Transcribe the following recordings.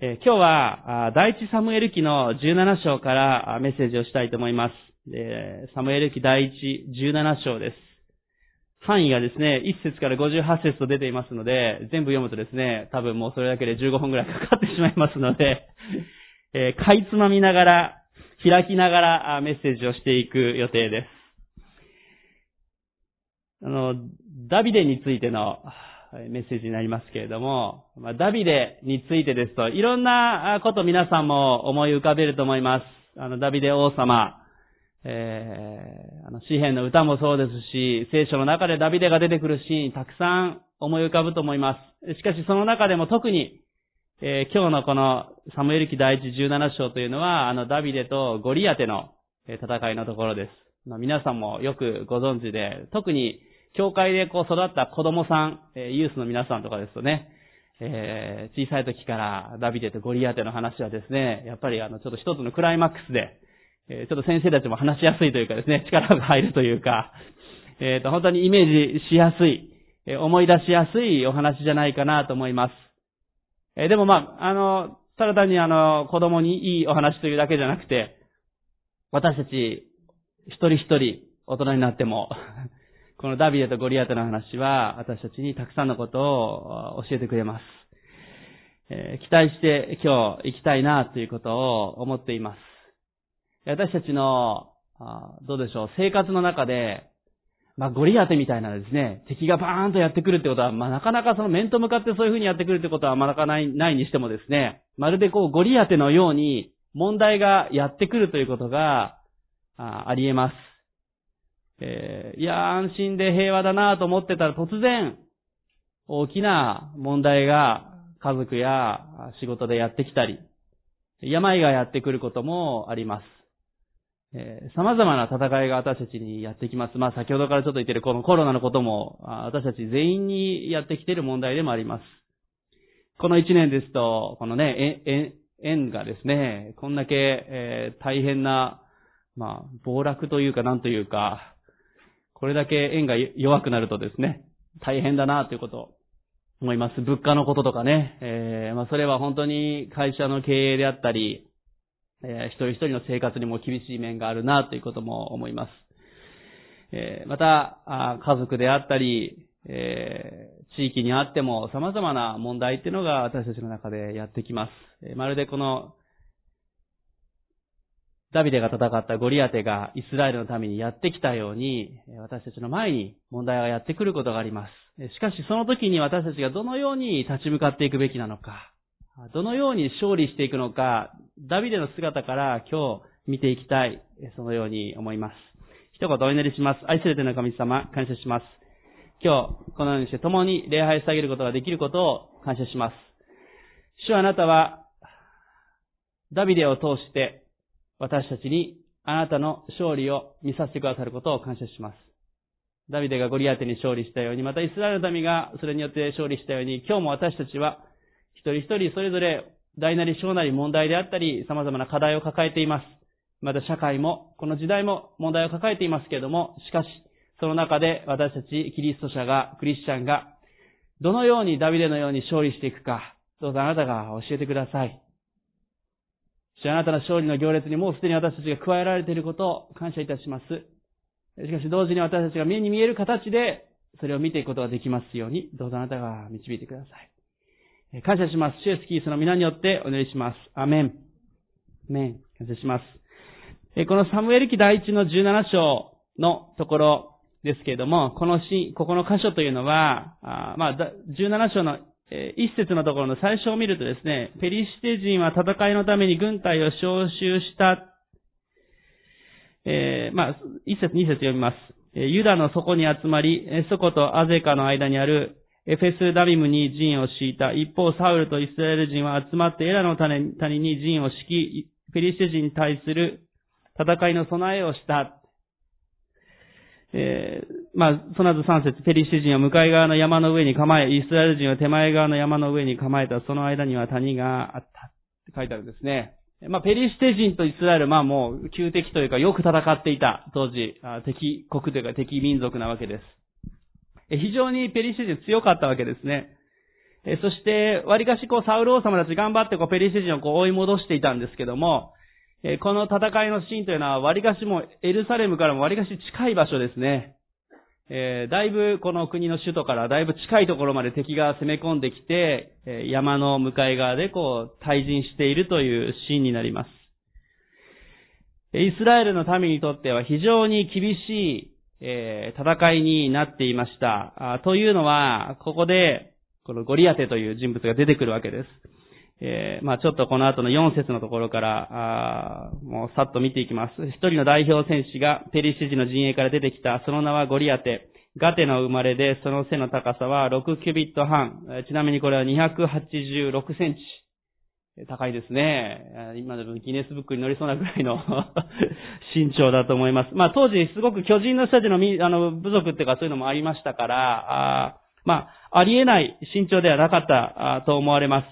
え今日は、第一サムエル記の17章からメッセージをしたいと思います。サムエル記第一17章です。範囲がですね、1節から58節と出ていますので、全部読むとですね、多分もうそれだけで15分くらいかかってしまいますので、えーかいつまみながら、開きながらメッセージをしていく予定です。あの、ダビデについてのメッセージになりますけれども、ま、ダビデについてですと、いろんなこと皆さんも思い浮かべると思います。あの、ダビデ王様、えー、あの、詩篇の歌もそうですし、聖書の中でダビデが出てくるシーン、たくさん思い浮かぶと思います。しかしその中でも特に、えー今日のこのサムエル記第一17章というのは、あの、ダビデとゴリアテの戦いのところです。皆さんもよくご存知で、特に教会でこう育った子供さん、えユースの皆さんとかですとね、えー小さい時からダビデとゴリアテの話はですね、やっぱりあの、ちょっと一つのクライマックスで、えーちょっと先生たちも話しやすいというかですね、力が入るというか、えっ、と、本当にイメージしやすい、え思い出しやすいお話じゃないかなと思います。えでもまあ、あの、ただ単にあの、子供にいいお話というだけじゃなくて、私たち、一人一人、大人になっても、このダビデとゴリアテの話は、私たちにたくさんのことを教えてくれます。え期待して今日行きたいなということを思っています。私たちの、どうでしょう、生活の中で、まあ、ゴリアテみたいなですね、敵がバーンとやってくるってことは、まあ、なかなかその面と向かってそういう風にやってくるってことは、まあ、なかなかないないにしてもですね、まるでこう、ゴリアテのように、問題がやってくるということが、ああり得ます。えーいや、安心で平和だなと思ってたら突然、大きな問題が家族や仕事でやってきたり、病がやってくることもあります。えー様々な戦いが私たちにやってきます。まあ先ほどからちょっと言ってるこのコロナのことも、私たち全員にやってきている問題でもあります。この一年ですと、このね、ええ円がですね、こんだけ、えー大変な、まあ、暴落というかなんというか、これだけ円が弱くなるとですね、大変だなということを思います。物価のこととかね、えーまあそれは本当に会社の経営であったり、えー一人一人の生活にも厳しい面があるなということも思います。えーまた、家族であったり、えー地域にあっても様々な問題っていうのが私たちの中でやってきます。えまるでこの、ダビデが戦ったゴリアテがイスラエルのためにやってきたように、私たちの前に問題がやってくることがあります。しかしその時に私たちがどのように立ち向かっていくべきなのか、どのように勝利していくのか、ダビデの姿から今日見ていきたい、そのように思います。一言お祈りします。愛する天の神様、感謝します。今日、このようにして共に礼拝してあげることができることを感謝します。主はあなたは、ダビデを通して、私たちにあなたの勝利を見させてくださることを感謝します。ダビデがゴリアテに勝利したように、またイスラエルの民がそれによって勝利したように、今日も私たちは、一人一人それぞれ大なり小なり問題であったり、様々な課題を抱えています。また社会も、この時代も問題を抱えていますけれども、しかし、その中で私たちキリスト者が、クリスチャンが、どのようにダビデのように勝利していくか、どうぞあなたが教えてください。主あなたの勝利の行列にもうすでに私たちが加えられていることを感謝いたします。しかし同時に私たちが目に見える形で、それを見ていくことができますように、どうぞあなたが導いてください。感謝します。主イエスキリスの皆によってお祈りします。アメン。アメン。感謝します。このサムエル記第一の17章のところですけれども、このシーン、ここの箇所というのは、あまあ、17章の一節のところの最初を見るとですね、ペリシテ人は戦いのために軍隊を招集した、えーまあ、一節二節読みます。ユダの底に集まり、えーソコとアゼカの間にあるエフェスダビムに陣を敷いた。一方、サウルとイスラエル人は集まってエラの谷に陣を敷き、ペリシテ人に対する戦いの備えをした。えーまあ、その後3節ペリシテ人は向かい側の山の上に構え、イスラエル人は手前側の山の上に構えた。その間には谷があった。って書いてあるんですね。まあ、ペリシテ人とイスラエル、まあもう、旧敵というか、よく戦っていた、当時、敵国というか敵民族なわけです。非常にペリシテ人強かったわけですね。そして、割かしこう、サウル王様たち頑張ってこう、ペリシテ人をこう追い戻していたんですけども、えこの戦いのシーンというのは、割かしもエルサレムからも割かし近い場所ですね。えー、だいぶこの国の首都からだいぶ近いところまで敵が攻め込んできて、え山の向かい側でこう、対人しているというシーンになります。イスラエルの民にとっては非常に厳しい、え、戦いになっていました。というのは、ここで、このゴリアテという人物が出てくるわけです。えー、まあちょっとこの後の4節のところから、あもうさっと見ていきます。一人の代表戦士がペリシテ人の陣営から出てきた、その名はゴリアテ。ガテの生まれで、その背の高さは6キュビット半。ちなみにこれは286センチ。高いですね。今でもギネスブックに載りそうなぐらいの 身長だと思います。まあ当時すごく巨人の人たちのあの部族っていうかそういうのもありましたから、あまあ、ありえない身長ではなかったと思われます。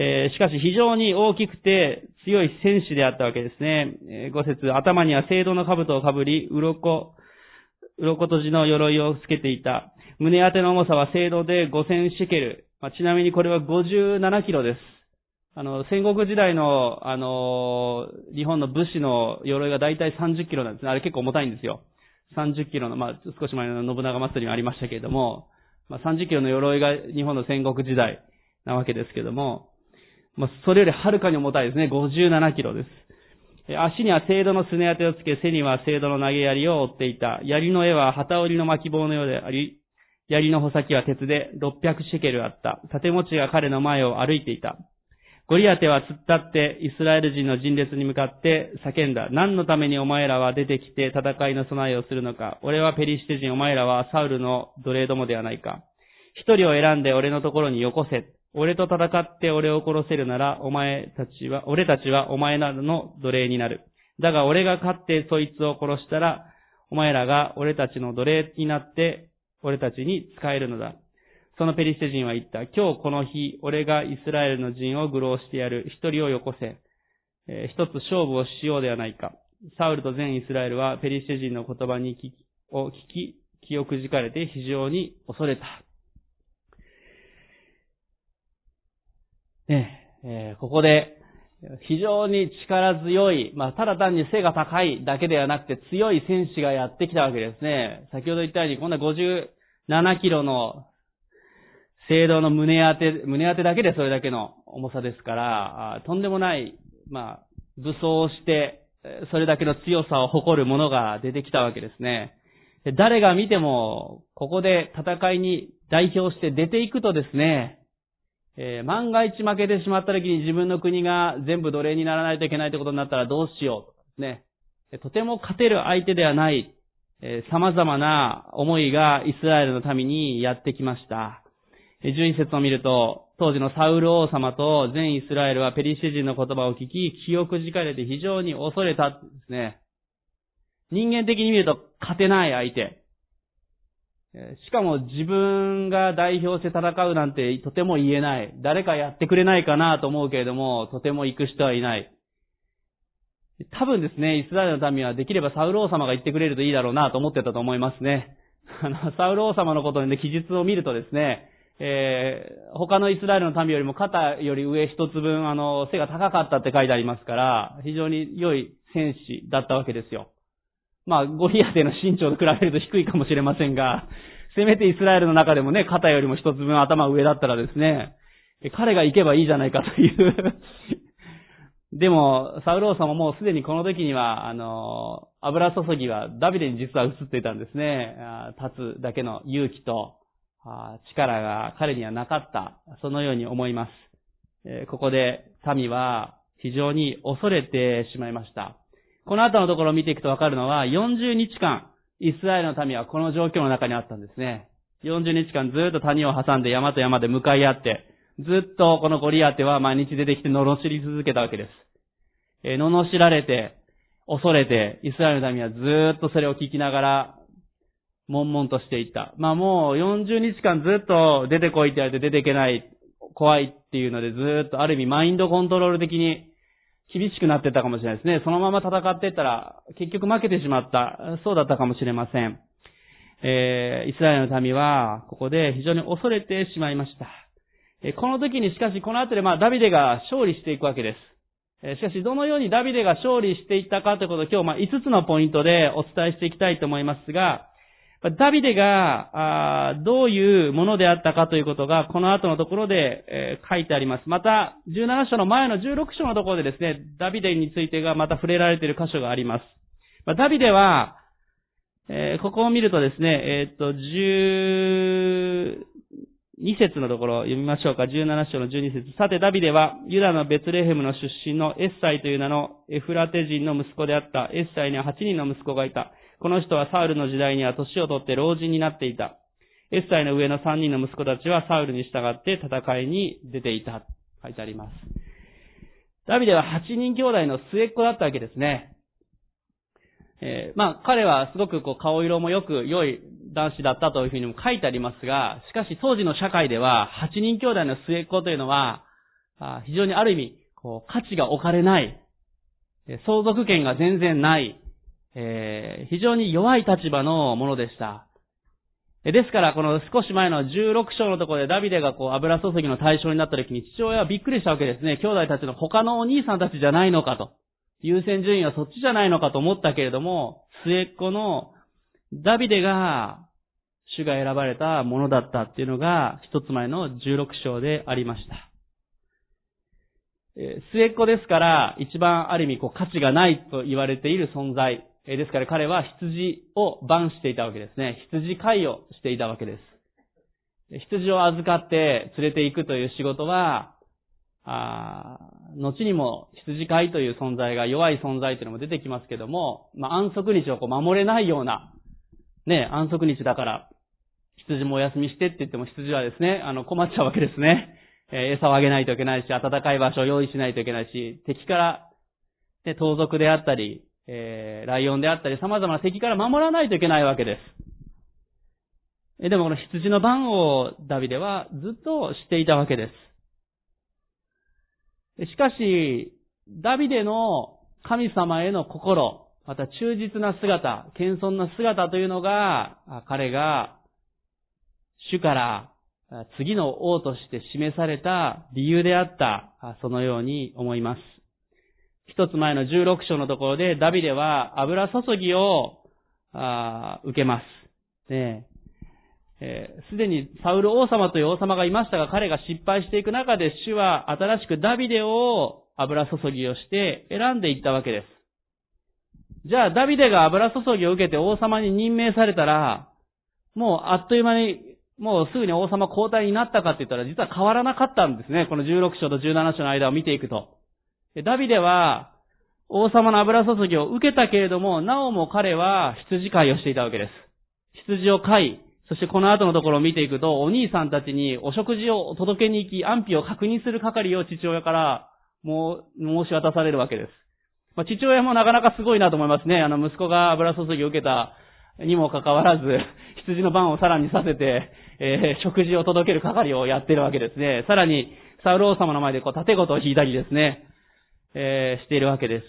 えー、しかし非常に大きくて強い戦士であったわけですね。えー、五節、頭には聖堂の兜をかぶり、鱗、鱗とじの鎧をつけていた。胸当ての重さは聖堂で5000シェケル。まあ、ちなみにこれは57キロです。あの、戦国時代の、あのー、日本の武士の鎧がだいたい30キロなんですね。あれ結構重たいんですよ。30キロの、まあ、少し前の信長祭りもありましたけれども、まあ、30キロの鎧が日本の戦国時代なわけですけども、まあ、それよりはるかに重たいですね。57キロです。足には聖堂のすね当てをつけ、背には聖堂の投げ槍を追っていた。槍の絵は旗織りの巻棒のようであり、槍の穂先は鉄で600シェケルあった。盾持ちが彼の前を歩いていた。ゴリアテは突っ立ってイスラエル人の陣列に向かって叫んだ。何のためにお前らは出てきて戦いの備えをするのか。俺はペリシテ人、お前らはサウルの奴隷どもではないか。一人を選んで俺のところによこせ。俺と戦って俺を殺せるなら、お前たちは、俺たちはお前などの奴隷になる。だが俺が勝ってそいつを殺したら、お前らが俺たちの奴隷になって、俺たちに使えるのだ。そのペリシテ人は言った。今日この日、俺がイスラエルの陣を愚弄してやる。一人をよこせ。えー、一つ勝負をしようではないか。サウルと全イスラエルはペリシテ人の言葉に聞き、を聞き、気をくじかれて非常に恐れた。ね、えー、ここで、非常に力強い、まあ、ただ単に背が高いだけではなくて強い戦士がやってきたわけですね。先ほど言ったように、こんな57キロの聖堂の胸当て、胸当てだけでそれだけの重さですから、とんでもない、まあ、武装をして、それだけの強さを誇るものが出てきたわけですね。誰が見ても、ここで戦いに代表して出ていくとですね、えー、万が一負けてしまった時に自分の国が全部奴隷にならないといけないってことになったらどうしようとですね。とても勝てる相手ではない、えー、様々な思いがイスラエルの民にやってきました。12節を見ると、当時のサウル王様と全イスラエルはペリシテ人の言葉を聞き、記憶じかれて非常に恐れたですね。人間的に見ると勝てない相手。しかも自分が代表して戦うなんてとても言えない。誰かやってくれないかなと思うけれども、とても行く人はいない。多分ですね、イスラエルの民はできればサウル王様が言ってくれるといいだろうなと思ってたと思いますね。あの、サウル王様のことでね、記述を見るとですね、えー、他のイスラエルの民よりも肩より上一つ分、あの、背が高かったって書いてありますから、非常に良い戦士だったわけですよ。まあ、ゴリアテの身長と比べると低いかもしれませんが、せめてイスラエルの中でもね、肩よりも一つ分頭上だったらですね、彼が行けばいいじゃないかという でも、サウローさんももうすでにこの時には、あの、油注ぎはダビデに実は映っていたんですね。立つだけの勇気と力が彼にはなかった。そのように思います。ここで民は非常に恐れてしまいました。この後のところを見ていくとわかるのは、40日間、イスラエルの民はこの状況の中にあったんですね。40日間ずっと谷を挟んで山と山で向かい合って、ずっとこのゴリアテは毎日出てきて罵り続けたわけです。えー、罵られて、恐れて、イスラエルの民はずっとそれを聞きながら、悶々としていった。まあもう40日間ずっと出てこいって言われて出ていけない、怖いっていうのでずっとある意味マインドコントロール的に厳しくなってたかもしれないですね。そのまま戦ってたら、結局負けてしまった。そうだったかもしれません。えー、イスラエルの民は、ここで非常に恐れてしまいました。えこの時にしかしこの後でまあダビデが勝利していくわけです。えしかしどのようにダビデが勝利していったかということを今日まあ5つのポイントでお伝えしていきたいと思いますが、ダビデがどういうものであったかということがこの後のところで書いてあります。また17章の前の16章のところでですね、ダビデについてがまた触れられている箇所があります。ダビデは、ここを見るとですね、えっと、12節のところを読みましょうか。17章の12節さて、ダビデは、ユダのベツレヘムの出身のエッサイという名のエフラテ人の息子であった。エッサイには8人の息子がいた。この人はサウルの時代には年を取って老人になっていた。エッサイの上の3人の息子たちはサウルに従って戦いに出ていた。書いてあります。ダビデは8人兄弟の末っ子だったわけですね。えー、まあ、彼はすごくこう顔色もよく良い男子だったというふうにも書いてありますが、しかし当時の社会では、8人兄弟の末っ子というのは、非常にある意味、こう、価値が置かれない、相続権が全然ない、えー、非常に弱い立場のものでした。ですから、この少し前の16章のところでダビデがこう油注ぎの対象になった時に父親はびっくりしたわけですね。兄弟たちの他のお兄さんたちじゃないのかと。優先順位はそっちじゃないのかと思ったけれども、末っ子のダビデが主が選ばれたものだったっていうのが一つ前の16章でありました。末っ子ですから、一番ある意味こう価値がないと言われている存在。ですから彼は羊を番していたわけですね。羊飼いをしていたわけです。羊を預かって連れて行くという仕事は、あ後にも羊飼いという存在が弱い存在というのも出てきますけども、まあ、安息日をこう守れないような、ね、安息日だから、羊もお休みしてって言っても羊はですね、あの、困っちゃうわけですね。えー、餌をあげないといけないし、暖かい場所を用意しないといけないし、敵から、ね、盗賊であったり、えー、ライオンであったり、様々な敵から守らないといけないわけです。でもこの羊の番をダビデはずっとしていたわけです。しかし、ダビデの神様への心、また忠実な姿、謙遜な姿というのが、彼が主から次の王として示された理由であった、そのように思います。一つ前の16章のところで、ダビデは油注ぎを受けます。ねす、えー、で、にサウル王様という王様がいましたが、彼が失敗していく中で、主は新しくダビデを油注ぎをして選んでいったわけです。じゃあ、ダビデが油注ぎを受けて王様に任命されたら、もうあっという間にもうすぐに王様交代になったかって言ったら実は変わらなかったんですね。この16章と17章の間を見ていくと。ダビデは王様の油注ぎを受けたけれども、なおも彼は羊飼いをしていたわけです。羊を飼い、そしてこの後のところを見ていくと、お兄さんたちにお食事を届けに行き、安否を確認する係を父親からもう申し渡されるわけです。まあ、父親もなかなかすごいなと思いますね。あの息子が油注ぎを受けたにもかかわらず、羊の番をさらにさせて、えー、食事を届ける係をやってるわけですね。さらに、サウル王様の前でこう、盾事を引いたりですね、えー、しているわけです。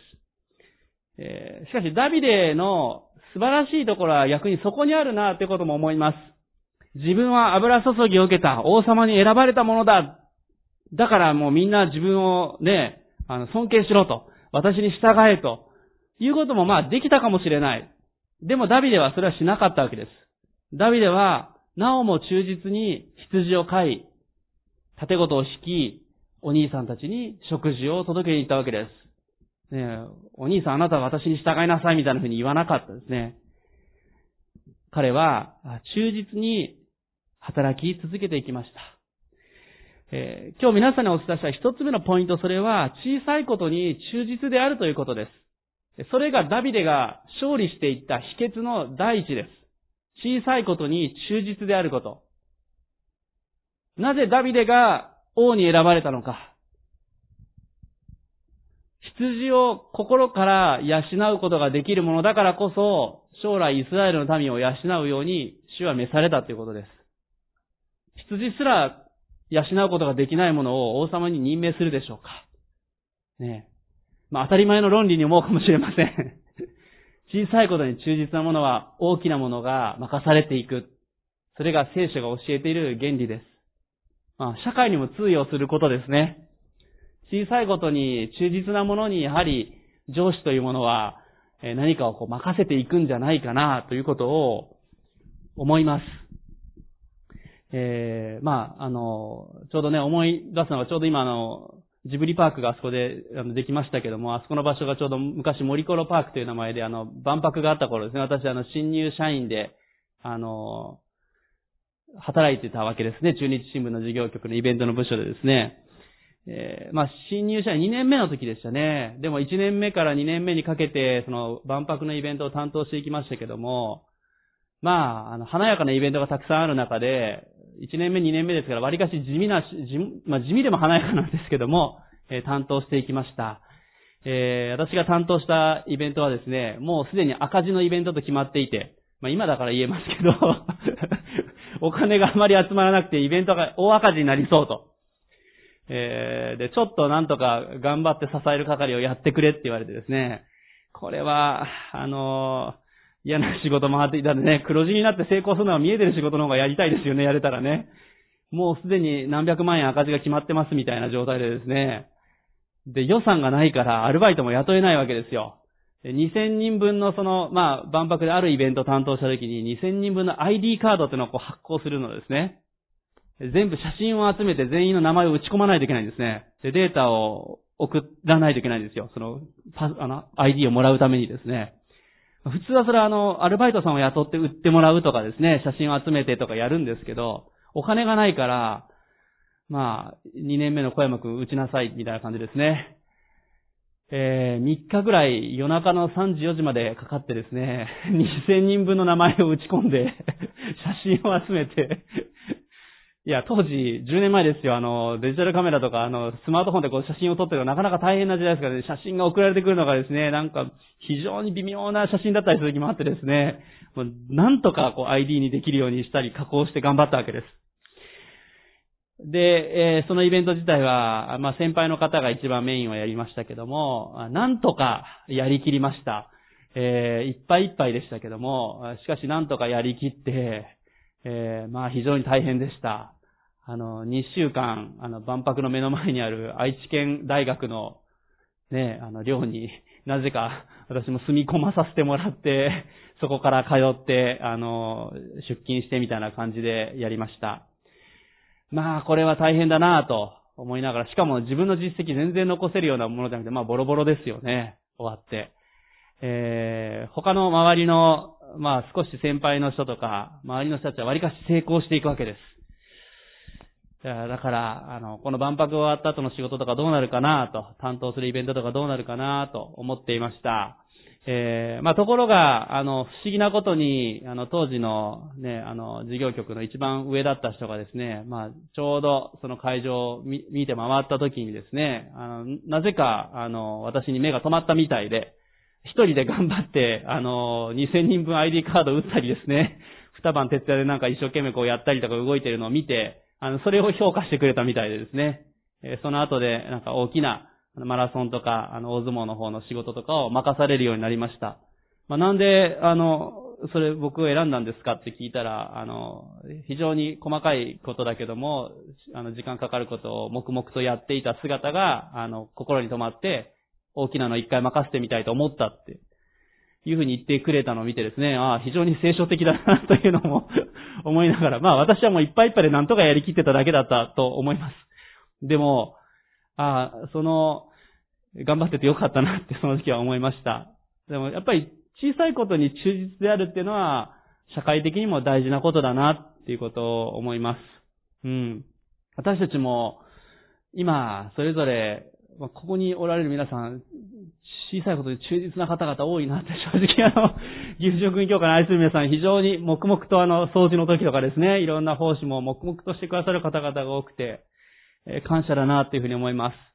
えー、しかし、ダビデの素晴らしいところは逆にそこにあるなってことも思います。自分は油注ぎを受けた王様に選ばれたものだ。だからもうみんな自分をね、あの、尊敬しろと。私に従えと。いうこともまあできたかもしれない。でもダビデはそれはしなかったわけです。ダビデはなおも忠実に羊を飼い、盾事を敷き、お兄さんたちに食事を届けに行ったわけです。ねお兄さんあなたは私に従いなさいみたいな風に言わなかったですね。彼は忠実に働き続けていきました。えー、今日皆さんにお伝えした一つ目のポイント、それは小さいことに忠実であるということです。それがダビデが勝利していった秘訣の第一です。小さいことに忠実であること。なぜダビデが王に選ばれたのか。羊を心から養うことができるものだからこそ、将来イスラエルの民を養うように主は召されたということです。羊すら養うことができないものを王様に任命するでしょうか。ねえ。まあ当たり前の論理に思うかもしれません。小さいことに忠実なものは大きなものが任されていく。それが聖書が教えている原理です。まあ、社会にも通用することですね。小さいことに忠実なものにやはり上司というものは何かをこう任せていくんじゃないかなということを思います。えー、まあ、あの、ちょうどね、思い出すのはちょうど今あの、ジブリパークがあそこでできましたけども、あそこの場所がちょうど昔森コロパークという名前であの、万博があった頃ですね、私あの、新入社員で、あの、働いてたわけですね。中日新聞の事業局のイベントの部署でですね。えー、まあ、新入社員2年目の時でしたね。でも1年目から2年目にかけて、その万博のイベントを担当していきましたけども、まあ、あの、華やかなイベントがたくさんある中で、1年目、2年目ですから、割かし地味な、地まあ、地味でも華やかなんですけども、えー、担当していきました。えー、私が担当したイベントはですね、もうすでに赤字のイベントと決まっていて、まあ今だから言えますけどお金があまり集まらなくてイベントが大赤字になりそうと。えー、で、ちょっとなんとか頑張って支える係をやってくれって言われてですね、これは、あのー、嫌な仕事回っていたんでね、黒字になって成功するのは見えてる仕事の方がやりたいですよね、やれたらね。もうすでに何百万円赤字が決まってますみたいな状態でですね。で、予算がないからアルバイトも雇えないわけですよ。2000人分のその、まあ、万博であるイベントを担当した時に2000人分の ID カードっていうのをこう発行するのですね。全部写真を集めて全員の名前を打ち込まないといけないんですね。で、データを送らないといけないんですよ。その、パあの、ID をもらうためにですね。普通はそれはあの、アルバイトさんを雇って売ってもらうとかですね、写真を集めてとかやるんですけど、お金がないから、まあ、2年目の小山くん打ちなさいみたいな感じですね。えー、3日ぐらい夜中の3時4時までかかってですね、2000人分の名前を打ち込んで 写真を集めて。いや、当時、10年前ですよ、あの、デジタルカメラとか、あの、スマートフォンでこう写真を撮ってるのなかなか大変な時代ですからね、写真が送られてくるのがですね、なんか、非常に微妙な写真だったりする時もあってですね、もうなんとかこう ID にできるようにしたり、加工して頑張ったわけです。で、えー、そのイベント自体は、まあ、先輩の方が一番メインをやりましたけども、なんとかやりきりました。えー、いっぱいいっぱいでしたけども、しかしなんとかやりきって、えー、まあ非常に大変でした。あの、2週間、あの、万博の目の前にある愛知県大学の、ね、あの、寮になぜか私も住み込まさせてもらって、そこから通って、あの、出勤してみたいな感じでやりました。まあ、これは大変だなぁと思いながら、しかも自分の実績全然残せるようなものじゃなくて、まあ、ボロボロですよね。終わって。えー、他の周りの、まあ、少し先輩の人とか、周りの人たちは割かし成功していくわけです。だから、あの、この万博終わった後の仕事とかどうなるかなと、担当するイベントとかどうなるかなと思っていました。えー、まあ、ところが、あの、不思議なことに、あの、当時のね、あの、事業局の一番上だった人がですね、まあ、ちょうどその会場を見て回った時にですね、あの、なぜか、あの、私に目が止まったみたいで、一人で頑張って、あの、2000人分 ID カード打ったりですね、二晩徹夜でなんか一生懸命こうやったりとか動いてるのを見て、あの、それを評価してくれたみたいでですね、えその後でなんか大きなマラソンとか、あの、大相撲の方の仕事とかを任されるようになりました。まあ、なんで、あの、それ僕を選んだんですかって聞いたら、あの、非常に細かいことだけども、あの、時間かかることを黙々とやっていた姿が、あの、心に留まって、大きなの一回任せてみたいと思ったっていうふうに言ってくれたのを見てですね、ああ、非常に聖書的だなというのも 思いながら、まあ私はもういっぱいいっぱいで何とかやりきってただけだったと思います。でも、ああ、その、頑張っててよかったなってその時は思いました。でもやっぱり小さいことに忠実であるっていうのは、社会的にも大事なことだなっていうことを思います。うん。私たちも、今、それぞれ、ここにおられる皆さん、小さいことに忠実な方々多いなって正直あの、岐阜職員協会の愛する皆さん非常に黙々とあの、掃除の時とかですね、いろんな奉仕も黙々としてくださる方々が多くて、え感謝だなっていうふうに思います。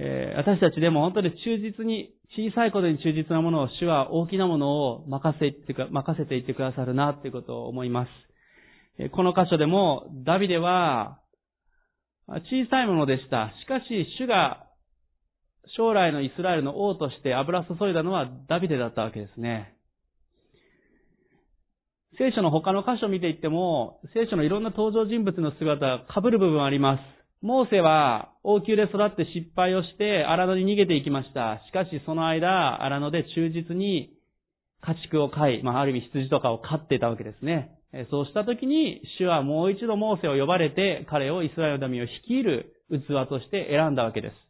え私たちでも本当に忠実に、小さいことに忠実なものを主は大きなものを任せて任せていってくださるなっていうことを思います。えこの箇所でも、ダビデは、小さいものでした。しかし、主が将来のイスラエルの王として油注いだのはダビデだったわけですね。聖書の他の箇所を見ていっても、聖書のいろんな登場人物の姿が被る部分あります。モーセは王宮で育って失敗をして荒野に逃げていきました。しかしその間、荒野で忠実に家畜を飼い、まあ、ある意味羊とかを飼っていたわけですね。そうした時に、主はもう一度モーセを呼ばれて、彼をイスラエルの民を率いる器として選んだわけです。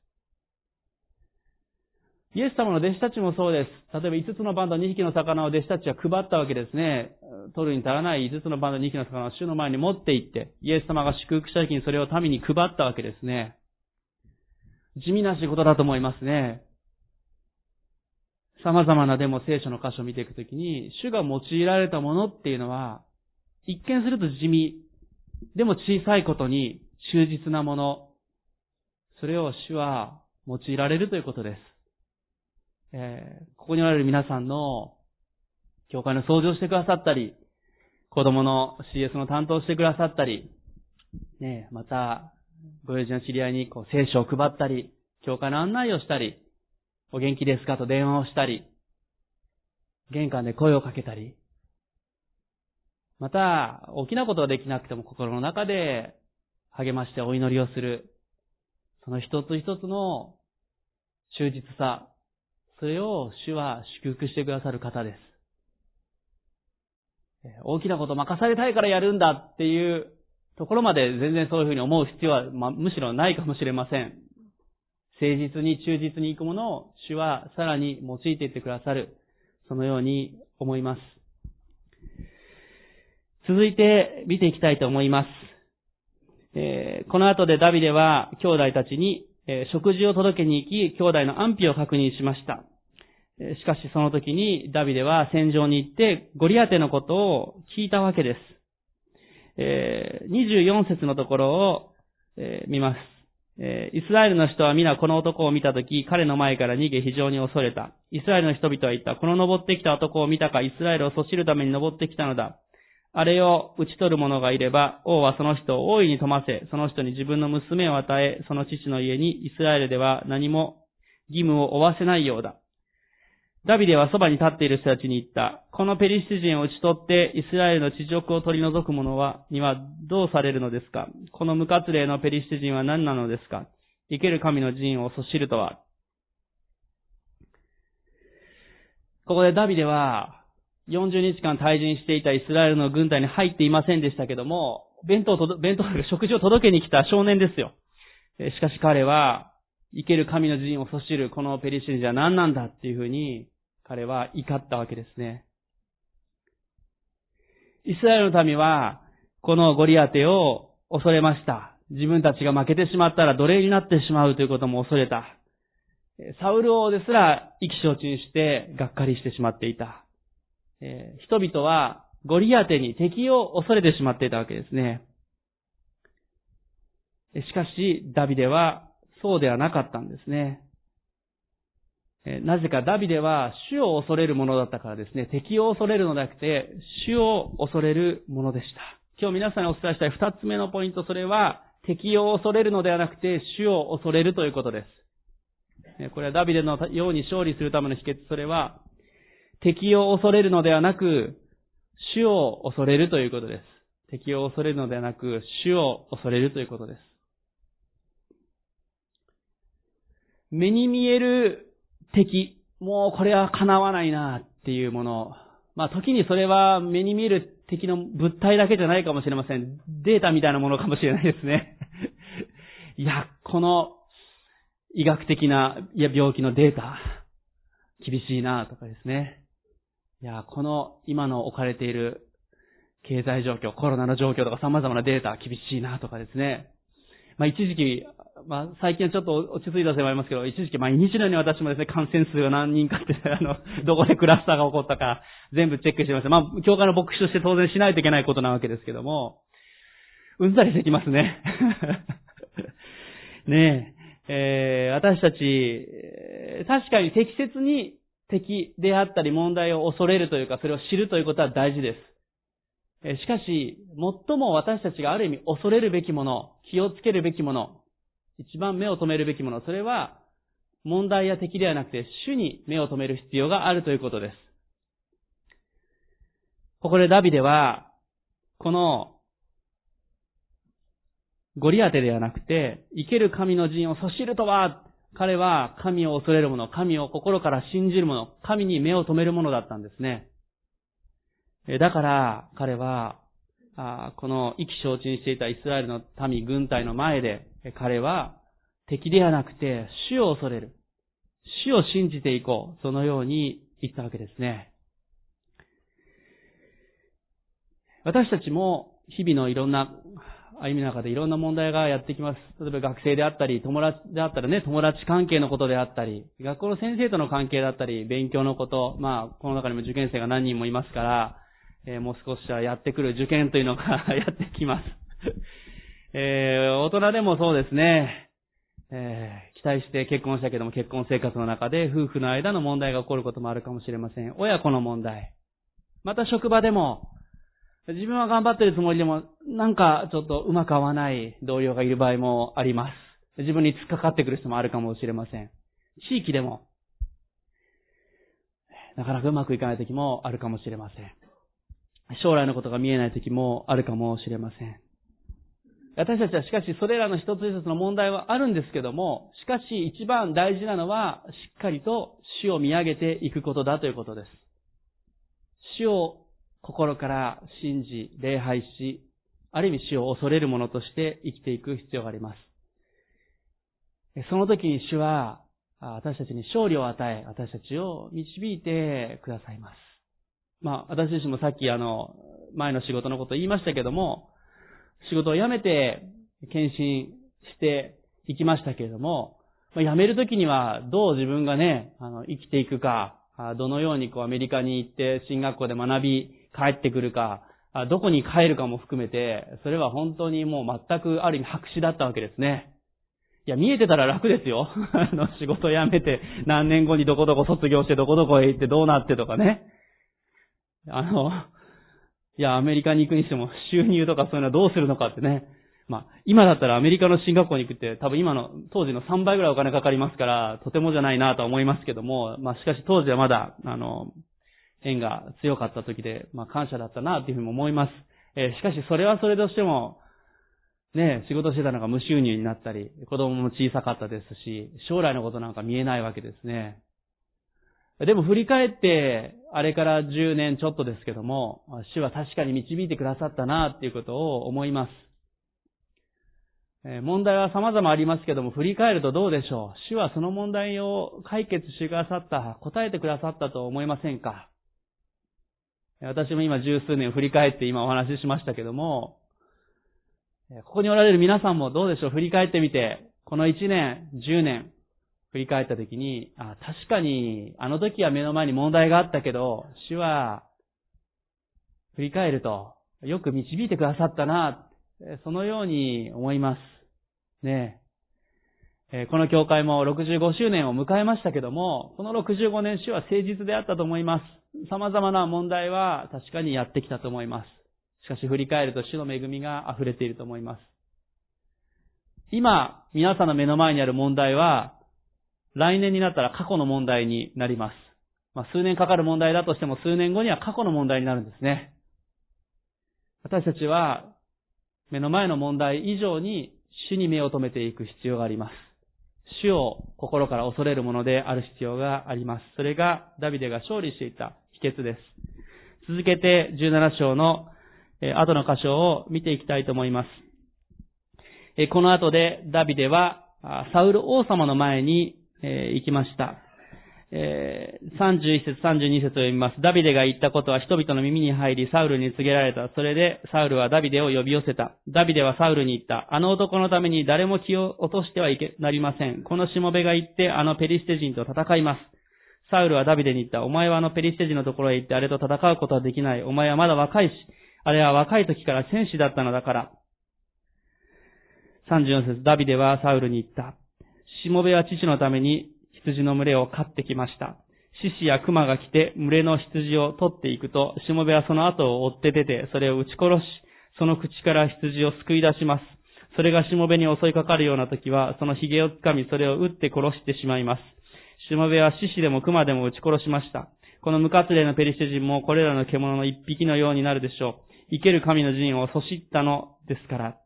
イエス様の弟子たちもそうです。例えば5つのバンド2匹の魚を弟子たちは配ったわけですね。取るに足らない5つのバンド2匹の魚を主の前に持って行って、イエス様が祝福した時にそれを民に配ったわけですね。地味な仕事だと思いますね。様々なでも聖書の箇所を見ていくときに、主が用いられたものっていうのは、一見すると地味、でも小さいことに忠実なもの、それを主は用いられるということです。えー、ここにおられる皆さんの、教会の掃除をしてくださったり、子供の CS の担当をしてくださったり、ね、また、ご友人の知り合いにこう聖書を配ったり、教会の案内をしたり、お元気ですかと電話をしたり、玄関で声をかけたり、また、大きなことができなくても心の中で励ましてお祈りをする。その一つ一つの忠実さ、それを主は祝福してくださる方です。大きなこと任されたいからやるんだっていうところまで全然そういうふうに思う必要は、まむしろないかもしれません。誠実に忠実に行くものを主はさらに用いていってくださる。そのように思います。続いて見ていきたいと思います。えー、この後でダビデは兄弟たちに、食事を届けに行き、兄弟の安否を確認しました。しかしその時にダビデは戦場に行ってゴリアテのことを聞いたわけです。え、24節のところを、え、見ます。えイスラエルの人は皆この男を見たとき、彼の前から逃げ非常に恐れた。イスラエルの人々は言った。この登ってきた男を見たか、イスラエルをそしるために登ってきたのだ。あれを打ち取る者がいれば、王はその人を大いに富ませ、その人に自分の娘を与え、その父の家にイスラエルでは何も義務を負わせないようだ。ダビデはそばに立っている人たちに言った。このペリシテ人を打ち取ってイスラエルの地辱を取り除く者は、にはどうされるのですか？この無活霊のペリシテ人は何なのですか？生ける神の陣をそしるとは。ここでダビデは、40日間退陣していたイスラエルの軍隊に入っていませんでしたけども、弁当と、弁当、食事を届けに来た少年ですよ。しかし彼は、生ける神の陣をそしるこのペリシリじゃ何なんだっていうふうに、彼は怒ったわけですね。イスラエルの民は、このゴリアテを恐れました。自分たちが負けてしまったら奴隷になってしまうということも恐れた。サウル王ですら意気承知にしてがっかりしてしまっていた。人々はゴリアテに敵を恐れてしまっていたわけですね。しかし、ダビデはそうではなかったんですね。なぜかダビデは主を恐れるものだったからですね、敵を恐れるのではなくて、主を恐れるものでした。今日皆さんにお伝えしたい二つ目のポイント、それは、敵を恐れるのではなくて、主を恐れるということです。これはダビデのように勝利するための秘訣、それは、敵を恐れるのではなく、主を恐れるということです。敵を恐れるのではなく、主を恐れるということです。目に見える敵、もうこれは叶わないなっていうもの。まあ時にそれは目に見える敵の物体だけじゃないかもしれません。データみたいなものかもしれないですね。いや、この医学的ないや病気のデータ、厳しいなとかですね。いや、この今の置かれている経済状況、コロナの状況とか様々なデータ厳しいなとかですね。まあ一時期、まあ最近はちょっと落ち着いたせいもありますけど、一時期毎日のように私もですね、感染数が何人かって、あの、どこでクラスターが起こったか全部チェックしてました。まあ、教会の牧師として当然しないといけないことなわけですけども、うんざりしてきますね。ねえ、えー、私たち、確かに適切に敵であったり問題を恐れるというか、それを知るということは大事です。しかし、最も私たちがある意味恐れるべきもの、気をつけるべきもの、一番目を留めるべきもの、それは問題や敵ではなくて主に目を留める必要があるということです。ここでダビデは、この、ゴリアテではなくて、生ける神の陣をそしるとは、彼は神を恐れる者、神を心から信じる者、神に目を留める者だったんですね。だから彼は、この意気承知にしていたイスラエルの民、軍隊の前で、彼は敵ではなくて主を恐れる。主を信じていこう。そのように言ったわけですね。私たちも日々のいろんな歩みの中でいろんな問題がやってきます。例えば学生であったり、友達であったらね、友達関係のことであったり、学校の先生との関係だったり、勉強のこと、まあ、この中にも受験生が何人もいますから、えー、もう少しはやってくる受験というのが やってきます。えー、大人でもそうですね、えー、期待して結婚したけども結婚生活の中で夫婦の間の問題が起こることもあるかもしれません。親子の問題。また職場でも、自分は頑張ってるつもりでも、なんかちょっとうまく合わない同僚がいる場合もあります。自分に突っかかってくる人もあるかもしれません。地域でも、なかなかうまくいかない時もあるかもしれません。将来のことが見えない時もあるかもしれません。私たちはしかしそれらの一つ一つの問題はあるんですけども、しかし一番大事なのはしっかりと死を見上げていくことだということです。死を心から信じ、礼拝し、ある意味死を恐れる者として生きていく必要があります。その時に主は、私たちに勝利を与え、私たちを導いてくださいます。まあ、私自身もさっきあの、前の仕事のこと言いましたけども、仕事を辞めて、献身していきましたけれども、辞める時にはどう自分がね、あの、生きていくか、どのようにこうアメリカに行って進学校で学び、帰ってくるか、どこに帰るかも含めて、それは本当にもう全くある意味白紙だったわけですね。いや、見えてたら楽ですよ。あの、仕事辞めて、何年後にどこどこ卒業してどこどこへ行ってどうなってとかね。あの、いや、アメリカに行くにしても収入とかそういうのはどうするのかってね。まあ、今だったらアメリカの進学校に行くって多分今の当時の3倍ぐらいお金かかりますから、とてもじゃないなとは思いますけども、まあしかし当時はまだ、あの、縁が強かった時で、まあ感謝だったなというふうに思います。えー、しかしそれはそれとしても、ね、仕事してたのが無収入になったり、子供も小さかったですし、将来のことなんか見えないわけですね。でも振り返って、あれから10年ちょっとですけども、主は確かに導いてくださったなっていうことを思います。問題は様々ありますけども、振り返るとどうでしょう？主はその問題を解決してくださった、答えてくださったと思いませんか？私も今十数年振り返って今お話ししましたけども、ここにおられる皆さんもどうでしょう？振り返ってみて、この1年、10年、振り返ったときに、あ、確かに、あの時は目の前に問題があったけど、主は、振り返ると、よく導いてくださったな、そのように思います。ねえ。この教会も65周年を迎えましたけども、この65年主は誠実であったと思います。様々な問題は確かにやってきたと思います。しかし振り返ると主の恵みが溢れていると思います。今、皆さんの目の前にある問題は、来年になったら過去の問題になります。まあ、数年かかる問題だとしても数年後には過去の問題になるんですね。私たちは目の前の問題以上に主に目を留めていく必要があります。主を心から恐れるものである必要があります。それがダビデが勝利していた秘訣です。続けて17章の後の箇所を見ていきたいと思います。この後でダビデはサウル王様の前にえー、行きました。えー、31節、32節を読みます。ダビデが言ったことは人々の耳に入り、サウルに告げられた。それで、サウルはダビデを呼び寄せた。ダビデはサウルに言った。あの男のために誰も気を落としてはいけ、なりません。このしもべが行って、あのペリシテ人と戦います。サウルはダビデに言った。お前はあのペリシテ人のところへ行って、あれと戦うことはできない。お前はまだ若いし、あれは若い時から戦士だったのだから。34節、ダビデはサウルに言った。しもべは父のために羊の群れを飼ってきました。獅子や熊が来て群れの羊を取っていくと、しもべはその後を追って出て、それを撃ち殺し、その口から羊を救い出します。それがしもべに襲いかかるような時は、その髭をつかみ、それを撃って殺してしまいます。しもべは獅子でも熊でも撃ち殺しました。この無活霊のペリシテ人もこれらの獣の一匹のようになるでしょう。生ける神の陣をそしったのですから。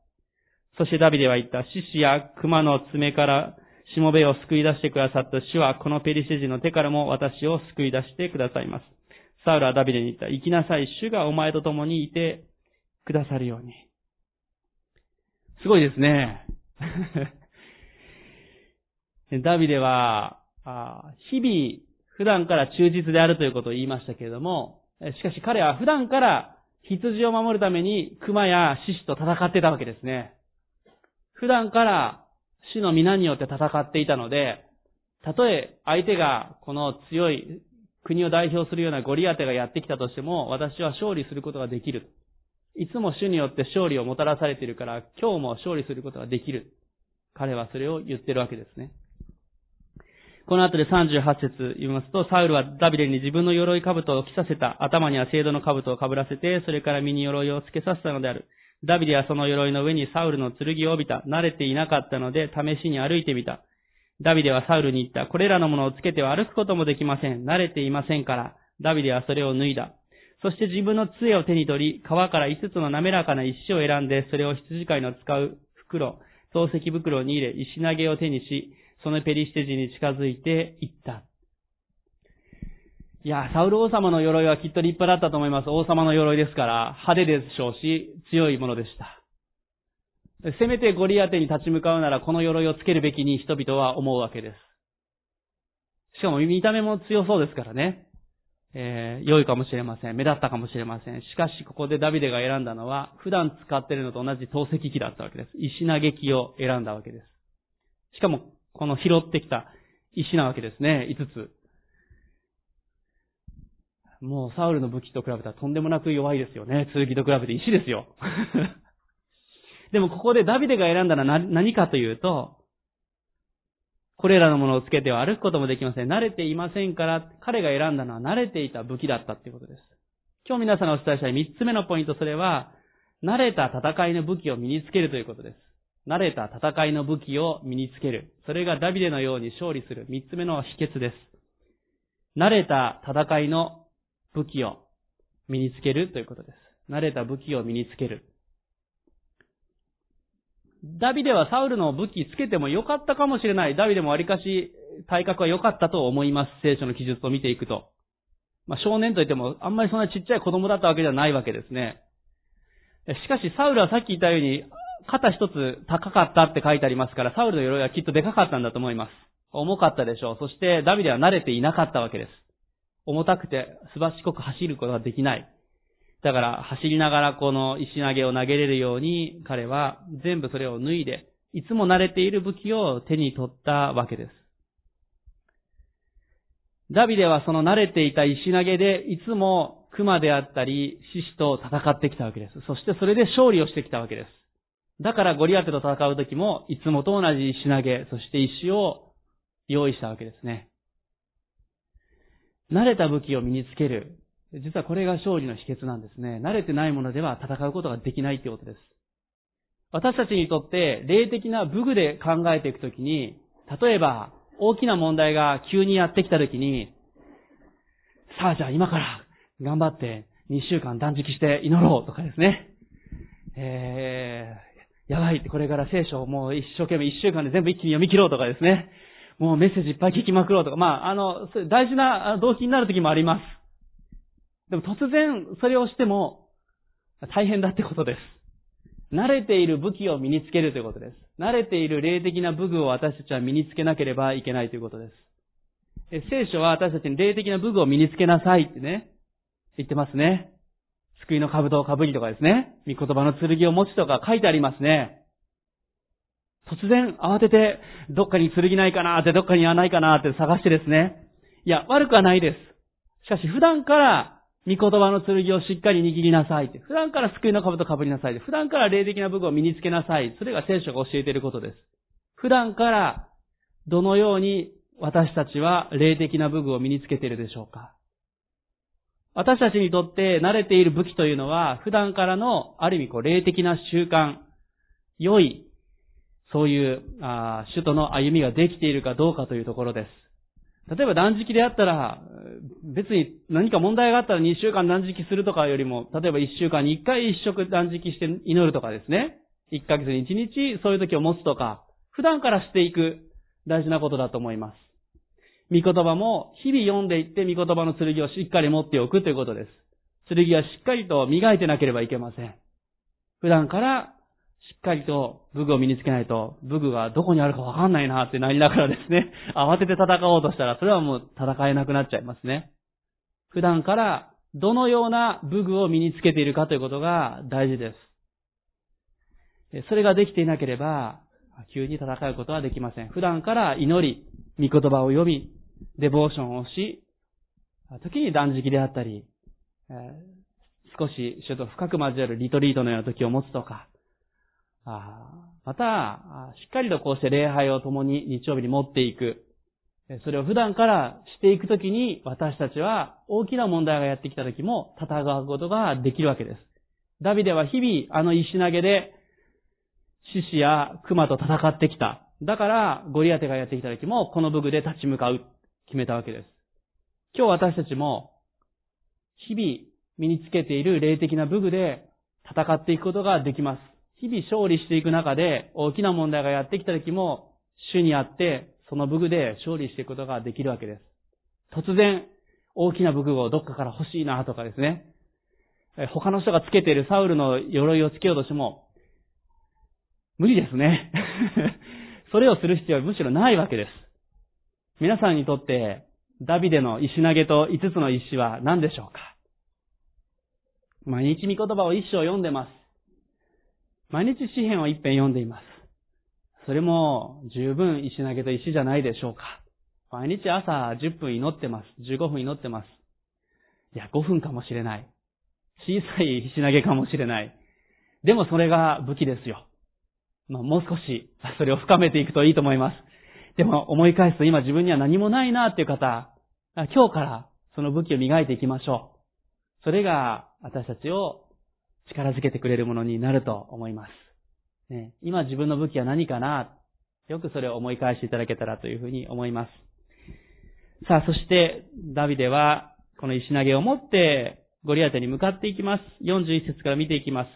そしてダビデは言った、獅子や熊の爪からしもべを救い出してくださった主は、このペリシテ人の手からも私を救い出してくださいます。サウルはダビデに言った、行きなさい、主がお前と共にいてくださるように。すごいですね。ダビデは、日々、普段から忠実であるということを言いましたけれども、しかし彼は普段から羊を守るために熊や獅子と戦ってたわけですね。普段から主の皆によって戦っていたので、たとえ相手がこの強い国を代表するようなゴリアテがやってきたとしても、私は勝利することができる。いつも主によって勝利をもたらされているから、今日も勝利することができる。彼はそれを言ってるわけですね。この後で38節言いますと、サウルはダビデに自分の鎧兜を着させた。頭には聖堂の兜を被らせて、それから身に鎧をつけさせたのである。ダビデはその鎧の上にサウルの剣を帯びた。慣れていなかったので、試しに歩いてみた。ダビデはサウルに言った。これらのものをつけては歩くこともできません。慣れていませんから。ダビデはそれを脱いだ。そして自分の杖を手に取り、川から5つの滑らかな石を選んで、それを羊飼いの使う袋、透石袋に入れ、石投げを手にし、そのペリシテ人に近づいていった。いや、サウル王様の鎧はきっと立派だったと思います。王様の鎧ですから、派手でしょうし、強いものでした。せめてゴリアテに立ち向かうなら、この鎧をつけるべきに人々は思うわけです。しかも見た目も強そうですからね。えー、良いかもしれません。目立ったかもしれません。しかし、ここでダビデが選んだのは、普段使っているのと同じ透析機だったわけです。石投げ機を選んだわけです。しかも、この拾ってきた石なわけですね。5つ。もうサウルの武器と比べたらとんでもなく弱いですよね。剣と比べて石ですよ。でもここでダビデが選んだのは何かというと、これらのものをつけては歩くこともできません。慣れていませんから、彼が選んだのは慣れていた武器だったっていうことです。今日皆さんがお伝えしたい三つ目のポイント、それは、慣れた戦いの武器を身につけるということです。慣れた戦いの武器を身につける。それがダビデのように勝利する三つ目の秘訣です。慣れた戦いの武器を身につけるということです。慣れた武器を身につける。ダビデはサウルの武器つけてもよかったかもしれない。ダビデも割かし体格は良かったと思います。聖書の記述を見ていくと。まあ、少年といってもあんまりそんなちっちゃい子供だったわけじゃないわけですね。しかしサウルはさっき言ったように肩一つ高かったって書いてありますから、サウルの鎧はきっとでかかったんだと思います。重かったでしょう。そしてダビデは慣れていなかったわけです。重たくて素晴しこく走ることができない。だから走りながらこの石投げを投げれるように彼は全部それを脱いで、いつも慣れている武器を手に取ったわけです。ダビデはその慣れていた石投げでいつも熊であったり獅子と戦ってきたわけです。そしてそれで勝利をしてきたわけです。だからゴリアテと戦う時も、いつもと同じ石投げ、そして石を用意したわけですね。慣れた武器を身につける。実はこれが勝利の秘訣なんですね。慣れてないものでは戦うことができないということです。私たちにとって霊的な武具で考えていくときに、例えば大きな問題が急にやってきたときに、さあじゃあ今から頑張って2週間断食して祈ろうとかですね。えーやばいってこれから聖書をもう一生懸命一週間で全部一気に読み切ろうとかですね。もうメッセージいっぱい聞きまくろうとか、まあ、あの、大事な動機になる時もあります。でも突然それをしても大変だってことです。慣れている武器を身につけるということです。慣れている霊的な武具を私たちは身につけなければいけないということです。聖書は私たちに霊的な武具を身につけなさいってね、言ってますね。救いの兜をかぶりとかですね、御言葉の剣を持ちとか書いてありますね。突然慌てて、どっかに剣ないかなって、どっかにはないかなって探してですね。いや、悪くはないです。しかし普段から、御言葉の剣をしっかり握りなさい。普段から救いの兜をかぶりなさい。普段から霊的な部分を身につけなさい。それが聖書が教えていることです。普段から、どのように私たちは霊的な武具を身につけているでしょうか私たちにとって慣れている武器というのは、普段からの、ある意味こう、霊的な習慣、良い、そういう、あ主との歩みができているかどうかというところです。例えば断食であったら、別に何か問題があったら2週間断食するとかよりも、例えば1週間に1回1食断食して祈るとかですね。1ヶ月に1日そういう時を持つとか、普段からしていく大事なことだと思います。御言葉も日々読んでいって御言葉の剣をしっかり持っておくということです。剣はしっかりと磨いてなければいけません。普段からしっかりと武具を身につけないと、武具がどこにあるかわかんないなってなりながらですね、慌てて戦おうとしたら、それはもう戦えなくなっちゃいますね。普段からどのような武具を身につけているかということが大事です。それができていなければ、急に戦うことはできません。普段から祈り、御言葉を読み、デボーションをし、時に断食であったり、少しちょっと深く交わるリトリートのような時を持つとか、また、しっかりとこうして礼拝を共に日曜日に持っていく。それを普段からしていくときに、私たちは大きな問題がやってきたときも戦うことができるわけです。ダビデは日々あの石投げで、獅子や熊と戦ってきた。だから、ゴリアテがやってきたときも、この武具で立ち向かう、決めたわけです。今日私たちも、日々身につけている霊的な武具で戦っていくことができます。日々勝利していく中で大きな問題がやってきた時も、主にあって、その武具で勝利していくことができるわけです。突然、大きな武具をどっかから欲しいなとかですね。他の人がつけているサウルの鎧をつけようとしても、無理ですね。それをする必要はむしろないわけです。皆さんにとって、ダビデの石投げと5つの石は何でしょうか？毎日御言葉を一生読んでます。毎日詩篇を一遍読んでいます。それも十分石投げと石じゃないでしょうか。毎日朝10分祈ってます。15分祈ってます。いや、5分かもしれない。小さい石投げかもしれない。でもそれが武器ですよ。まあ、もう少し、それを深めていくといいと思います。でも思い返すと今自分には何もないなっていう方、今日からその武器を磨いていきましょう。それが私たちを力づけてくれるものになると思います。ね、今自分の武器は何かな？よくそれを思い返していただけたらというふうに思います。さあ、そして、ダビデは、この石投げを持って、ゴリアテに向かっていきます。41節から見ていきます。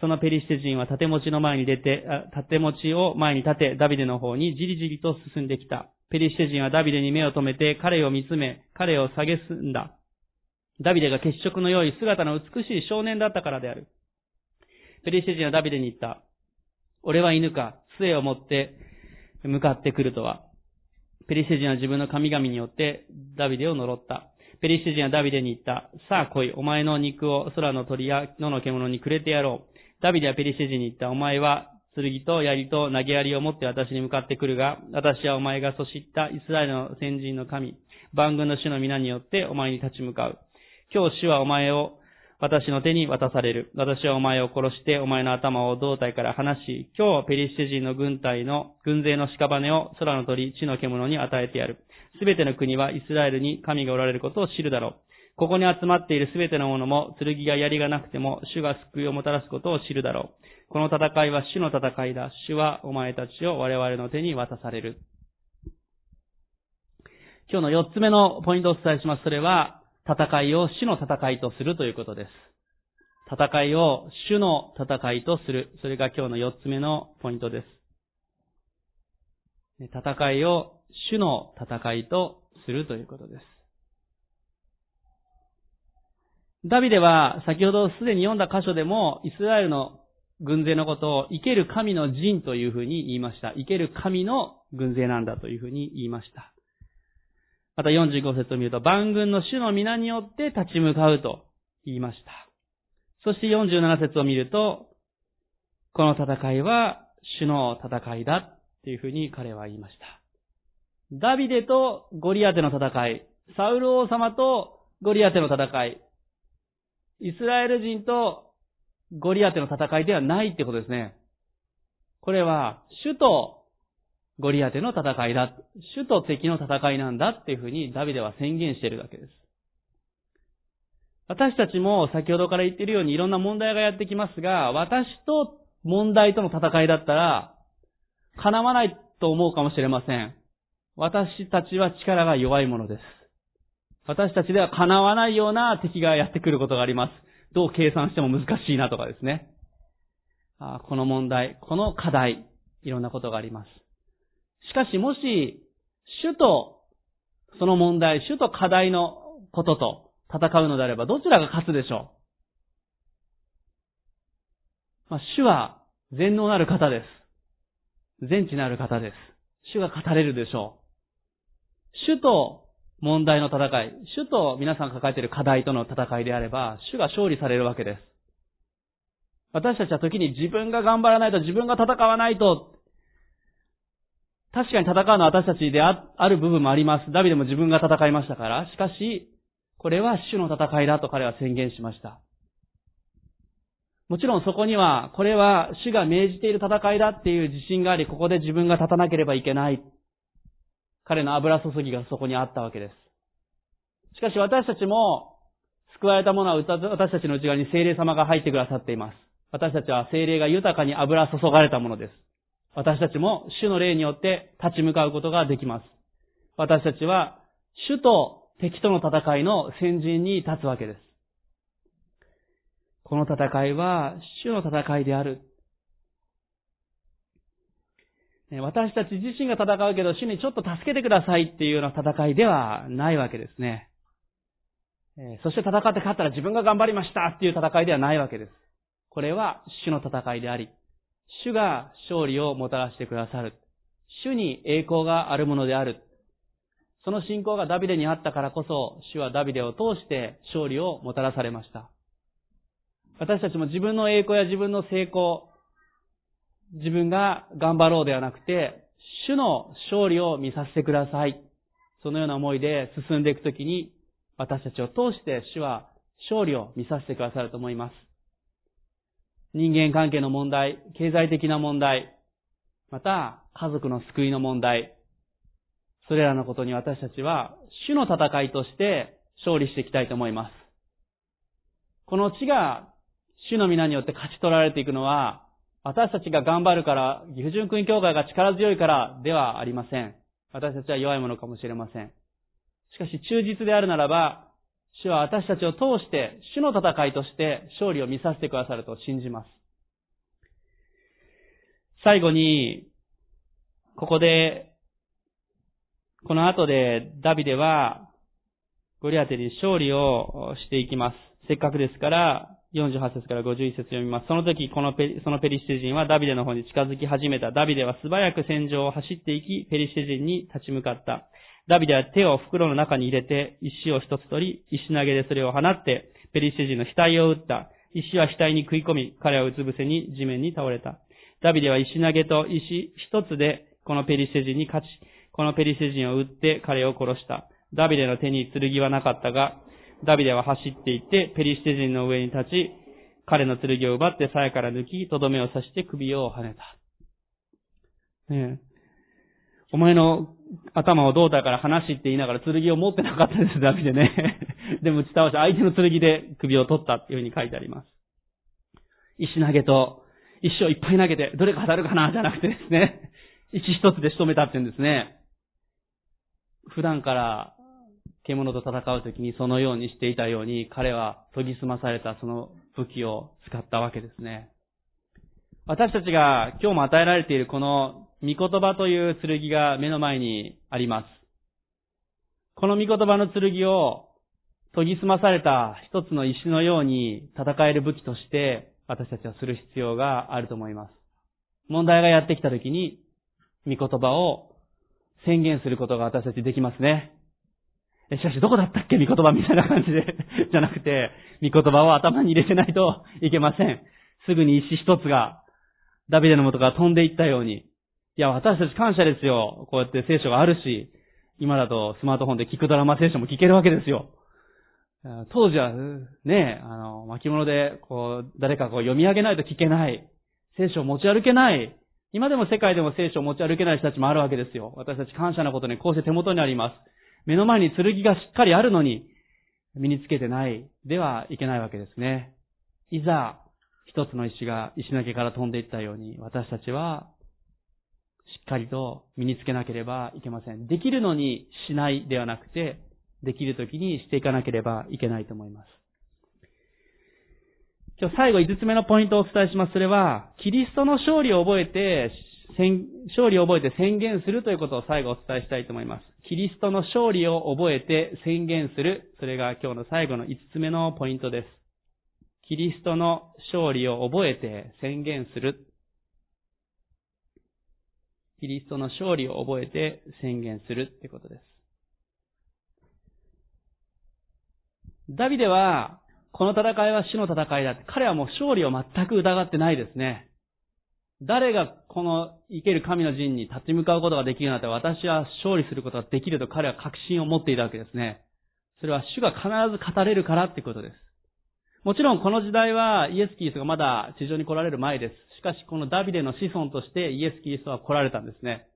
そのペリシテ人は盾持ちの前に出て、盾持ちを前に立て、ダビデの方にじりじりと進んできた。ペリシテ人はダビデに目を留めて、彼を見つめ、彼を下げすんだ。ダビデが血色の良い姿の美しい少年だったからである。ペリシテ人はダビデに言った。俺は犬か、杖を持って向かってくるとは。ペリシテ人は自分の神々によってダビデを呪った。ペリシテ人はダビデに言った。さあ来い、お前の肉を空の鳥や野の獣にくれてやろう。ダビデはペリシテ人に言った。お前は剣と槍と投げ槍を持って私に向かってくるが、私はお前がそしったイスラエルの先人の神、万軍の主の皆によってお前に立ち向かう。今日主はお前を私の手に渡される。私はお前を殺してお前の頭を胴体から離し、今日ペリシテ人の軍隊の軍勢の屍を空の鳥、地の獣に与えてやる。すべての国はイスラエルに神がおられることを知るだろう。ここに集まっているすべてのものも、剣や槍がなくても、主が救いをもたらすことを知るだろう。この戦いは主の戦いだ。主はお前たちを我々の手に渡される。今日の四つ目のポイントをお伝えします。それは、戦いを主の戦いとするということです。戦いを主の戦いとする。それが今日の四つ目のポイントです。戦いを主の戦いとするということです。ダビデは先ほどすでに読んだ箇所でもイスラエルの軍勢のことを生ける神の陣というふうに言いました。生ける神の軍勢なんだというふうに言いました。また45節を見ると、万軍の主の皆によって立ち向かうと言いました。そして47節を見ると、この戦いは主の戦いだっていうふうに彼は言いました。ダビデとゴリアテの戦い、サウル王様とゴリアテの戦い、イスラエル人とゴリアテの戦いではないってことですね。これは、主とゴリアテの戦いだ。主と敵の戦いなんだっていうふうにダビデは宣言しているわけです。私たちも先ほどから言っているようにいろんな問題がやってきますが、私と問題との戦いだったら、叶わないと思うかもしれません。私たちは力が弱いものです。私たちでは叶わないような敵がやってくることがあります。どう計算しても難しいなとかですね。あこの問題、この課題、いろんなことがあります。しかしもし、主とその問題、主と課題のことと戦うのであれば、どちらが勝つでしょう？まあ、主は全能なる方です。全知なる方です。主が語れるでしょう。主と問題の戦い、主と皆さん抱えている課題との戦いであれば、主が勝利されるわけです。私たちは時に自分が頑張らないと、自分が戦わないと、確かに戦うのは私たちである部分もあります。ダビデも自分が戦いましたから。しかし、これは主の戦いだと彼は宣言しました。もちろんそこには、これは主が命じている戦いだっていう自信があり、ここで自分が立たなければいけない。彼の油注ぎがそこにあったわけです。しかし私たちも、救われた者は私たちの内側に精霊様が入ってくださっています。私たちは精霊が豊かに油注がれたものです。私たちも主の霊によって立ち向かうことができます。私たちは主と敵との戦いの先陣に立つわけです。この戦いは主の戦いである。私たち自身が戦うけど主にちょっと助けてくださいっていうような戦いではないわけですね。そして戦って勝ったら自分が頑張りましたっていう戦いではないわけです。これは主の戦いであり、主が勝利をもたらしてくださる。主に栄光があるものである。その信仰がダビデにあったからこそ、主はダビデを通して勝利をもたらされました。私たちも自分の栄光や自分の成功、自分が頑張ろうではなくて、主の勝利を見させてください。そのような思いで進んでいくときに、私たちを通して主は勝利を見させてくださると思います。人間関係の問題、経済的な問題、また家族の救いの問題、それらのことに私たちは主の戦いとして勝利していきたいと思います。この地が主の皆によって勝ち取られていくのは、私たちが頑張るから、岐阜純君教会が力強いからではありません。私たちは弱いものかもしれません。しかし忠実であるならば、主は私たちを通して、主の戦いとして勝利を見させてくださると信じます。最後に、ここで、この後でダビデは、ゴリアテに勝利をしていきます。せっかくですから、48節から51節読みます。その時、このペそのペリシテ人はダビデの方に近づき始めた。ダビデは素早く戦場を走っていき、ペリシテ人に立ち向かった。ダビデは手を袋の中に入れて、石を一つ取り、石投げでそれを放って、ペリシテ人の額を打った。石は額に食い込み、彼はうつ伏せに地面に倒れた。ダビデは石投げと石一つで、このペリシテ人に勝ち、このペリシテ人を撃って彼を殺した。ダビデの手に剣はなかったが、ダビデは走って行って、ペリシテ人の上に立ち、彼の剣を奪って鞘から抜き、とどめを刺して首を跳ねた。ねえ。お前の頭を胴体から離しって言いながら剣を持ってなかったです、ダビデね。でも打ち倒して相手の剣で首を取ったっていうふうに書いてあります。石投げと石をいっぱい投げて、どれか当たるかなじゃなくてですね、石一つで仕留めたって言うんですね。普段から獣と戦うときにそのようにしていたように、彼は研ぎ澄まされたその武器を使ったわけですね。私たちが今日も与えられているこの御言葉という剣が目の前にあります。この御言葉の剣を研ぎ澄まされた一つの石のように戦える武器として私たちはする必要があると思います。問題がやってきたときに御言葉を宣言することが私たちできますね。しかしどこだったっけ？御言葉みたいな感じで じゃなくて、御言葉を頭に入れてないといけません。すぐに石一つがダビデの元から飛んでいったように、いや、私たち感謝ですよ。こうやって聖書があるし、今だとスマートフォンで聞くドラマ聖書も聞けるわけですよ。当時は、ね、あの、巻物で、こう、誰かこう読み上げないと聞けない。聖書を持ち歩けない。今でも世界でも聖書を持ち歩けない人たちもあるわけですよ。私たち感謝なことにこうして手元にあります。目の前に剣がしっかりあるのに、身につけてないではいけないわけですね。いざ、一つの石が石投げから飛んでいったように、私たちはしっかりと身につけなければいけません。できるのにしないではなくて、できるときにしていかなければいけないと思います。今日最後5つ目のポイントをお伝えします。それは、キリストの勝利を覚えて、勝利を覚えて宣言するということを最後お伝えしたいと思います。キリストの勝利を覚えて宣言する。それが今日の最後の5つ目のポイントです。キリストの勝利を覚えて宣言する。キリストの勝利を覚えて宣言するってことです。ダビデは、この戦いは死の戦いだって。彼はもう勝利を全く疑ってないですね。誰がこの生ける神の陣に立ち向かうことができるようになって私は勝利することができると彼は確信を持っていたわけですね。それは主が必ず語れるからってことです。もちろんこの時代はイエス・キリストがまだ地上に来られる前です。しかしこのダビデの子孫としてイエス・キリストは来られたんですね。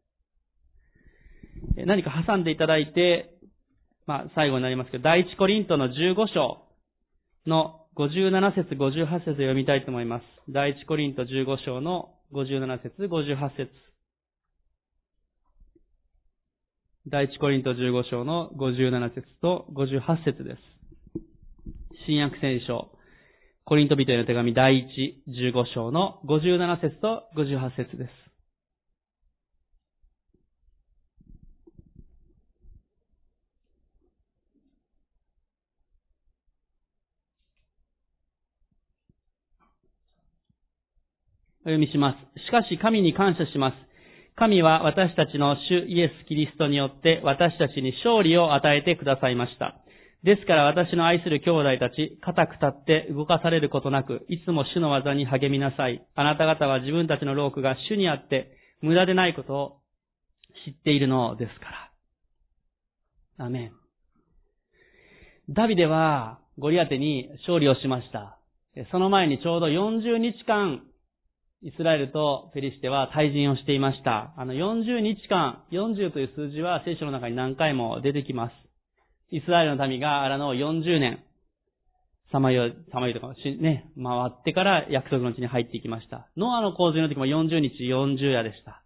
何か挟んでいただいて、まあ最後になりますけど、第一コリントの15章の57節58節を読みたいと思います。第一コリント15章の57節、58節。第一コリント15章の57節と58節です。新約聖書、コリント人への手紙第一15章の57節と58節です。お読みします。しかし神に感謝します。神は私たちの主イエス・キリストによって私たちに勝利を与えてくださいました。ですから私の愛する兄弟たち、固く立って動かされることなく、いつも主の技に励みなさい。あなた方は自分たちの労苦が主にあって無駄でないことを知っているのですから。アメン。ダビデはゴリアテに勝利をしました。その前にちょうど40日間イスラエルとペリシテは対人をしていました。あの、40日間、40という数字は聖書の中に何回も出てきます。イスラエルの民が荒野を40年、さまよ、さまよとかね、回ってから約束の地に入っていきました。ノアの洪水の時も40日40夜でした。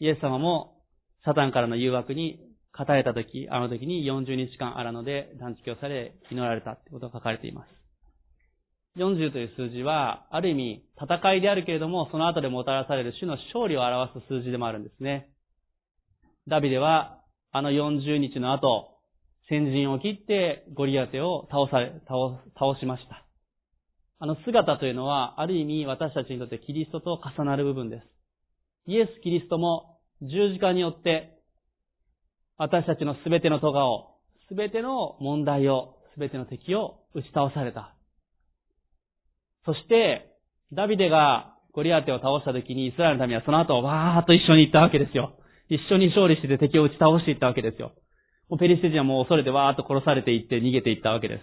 イエス様もサタンからの誘惑に語れた時、あの時に40日間荒野で断食をされ、祈られたってことが書かれています。40という数字は、ある意味、戦いであるけれども、その後でもたらされる主の勝利を表す数字でもあるんですね。ダビデは、あの40日の後、先陣を切ってゴリアテを倒され、倒、倒しました。あの姿というのは、ある意味私たちにとってキリストと重なる部分です。イエス・キリストも十字架によって、私たちのすべての咎を、すべての問題を、すべての敵を打ち倒された。そして、ダビデがゴリアテを倒した時にイスラエルの民はその後わーっと一緒に行ったわけですよ。一緒に勝利して敵を打ち倒していったわけですよ。もうペリシテ人はもう恐れてわーっと殺されていって逃げていったわけです。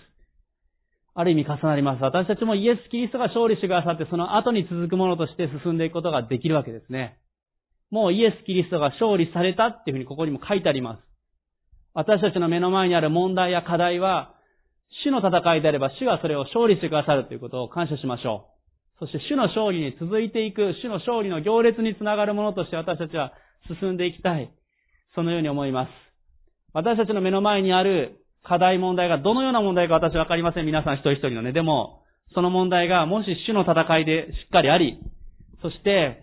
ある意味重なります。私たちもイエス・キリストが勝利してくださって、その後に続くものとして進んでいくことができるわけですね。もうイエス・キリストが勝利されたっていうふうにここにも書いてあります。私たちの目の前にある問題や課題は、主の戦いであれば、主がそれを勝利してくださるということを感謝しましょう。そして主の勝利に続いていく、主の勝利の行列につながるものとして私たちは進んでいきたい。そのように思います。私たちの目の前にある課題問題がどのような問題か私はわかりません。皆さん一人一人のね。でも、その問題がもし主の戦いでしっかりあり、そして、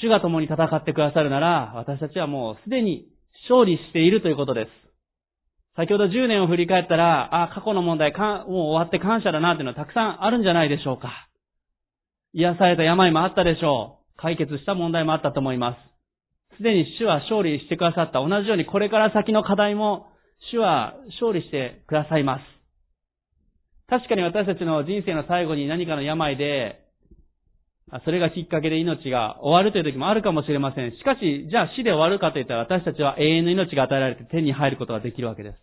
主が共に戦ってくださるなら、私たちはもうすでに勝利しているということです。先ほど10年を振り返ったら、あ、過去の問題か、もう終わって感謝だなっていうのはたくさんあるんじゃないでしょうか。癒された病もあったでしょう。解決した問題もあったと思います。すでに主は勝利してくださった。同じようにこれから先の課題も主は勝利してくださいます。確かに私たちの人生の最後に何かの病で、それがきっかけで命が終わるという時もあるかもしれません。しかし、じゃあ死で終わるかといったら私たちは永遠の命が与えられて天に入ることができるわけです。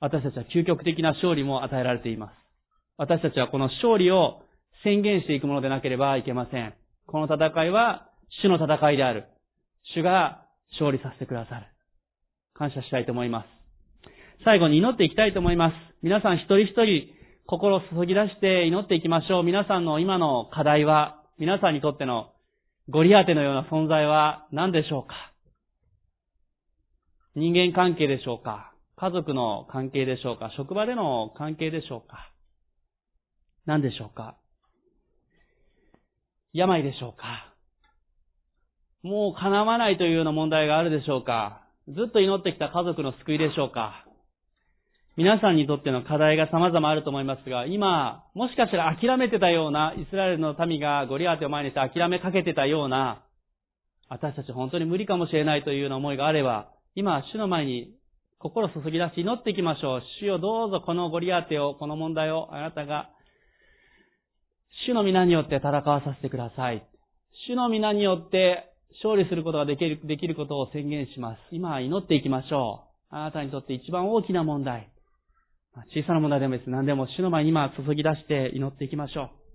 私たちは究極的な勝利も与えられています。私たちはこの勝利を宣言していくものでなければいけません。この戦いは主の戦いである。主が勝利させてくださる。感謝したいと思います。最後に祈っていきたいと思います。皆さん一人一人心を注ぎ出して祈っていきましょう。皆さんの今の課題は皆さんにとってのゴリアテのような存在は何でしょうか？人間関係でしょうか？家族の関係でしょうか？職場での関係でしょうか？何でしょうか？病でしょうか？もう叶わないというような問題があるでしょうか？ずっと祈ってきた家族の救いでしょうか？皆さんにとっての課題が様々あると思いますが、今、もしかしたら諦めてたような、イスラエルの民がゴリアテを前にして諦めかけてたような、私たち本当に無理かもしれないというような思いがあれば、今、主の前に心注ぎ出し祈っていきましょう。主よどうぞこのゴリアテを、この問題をあなたが、主の皆によって戦わさせてください。主の皆によって勝利することができる、できることを宣言します。今祈っていきましょう。あなたにとって一番大きな問題。小さな問題でもいいです。何でも主の前に今注ぎ出して祈っていきましょう。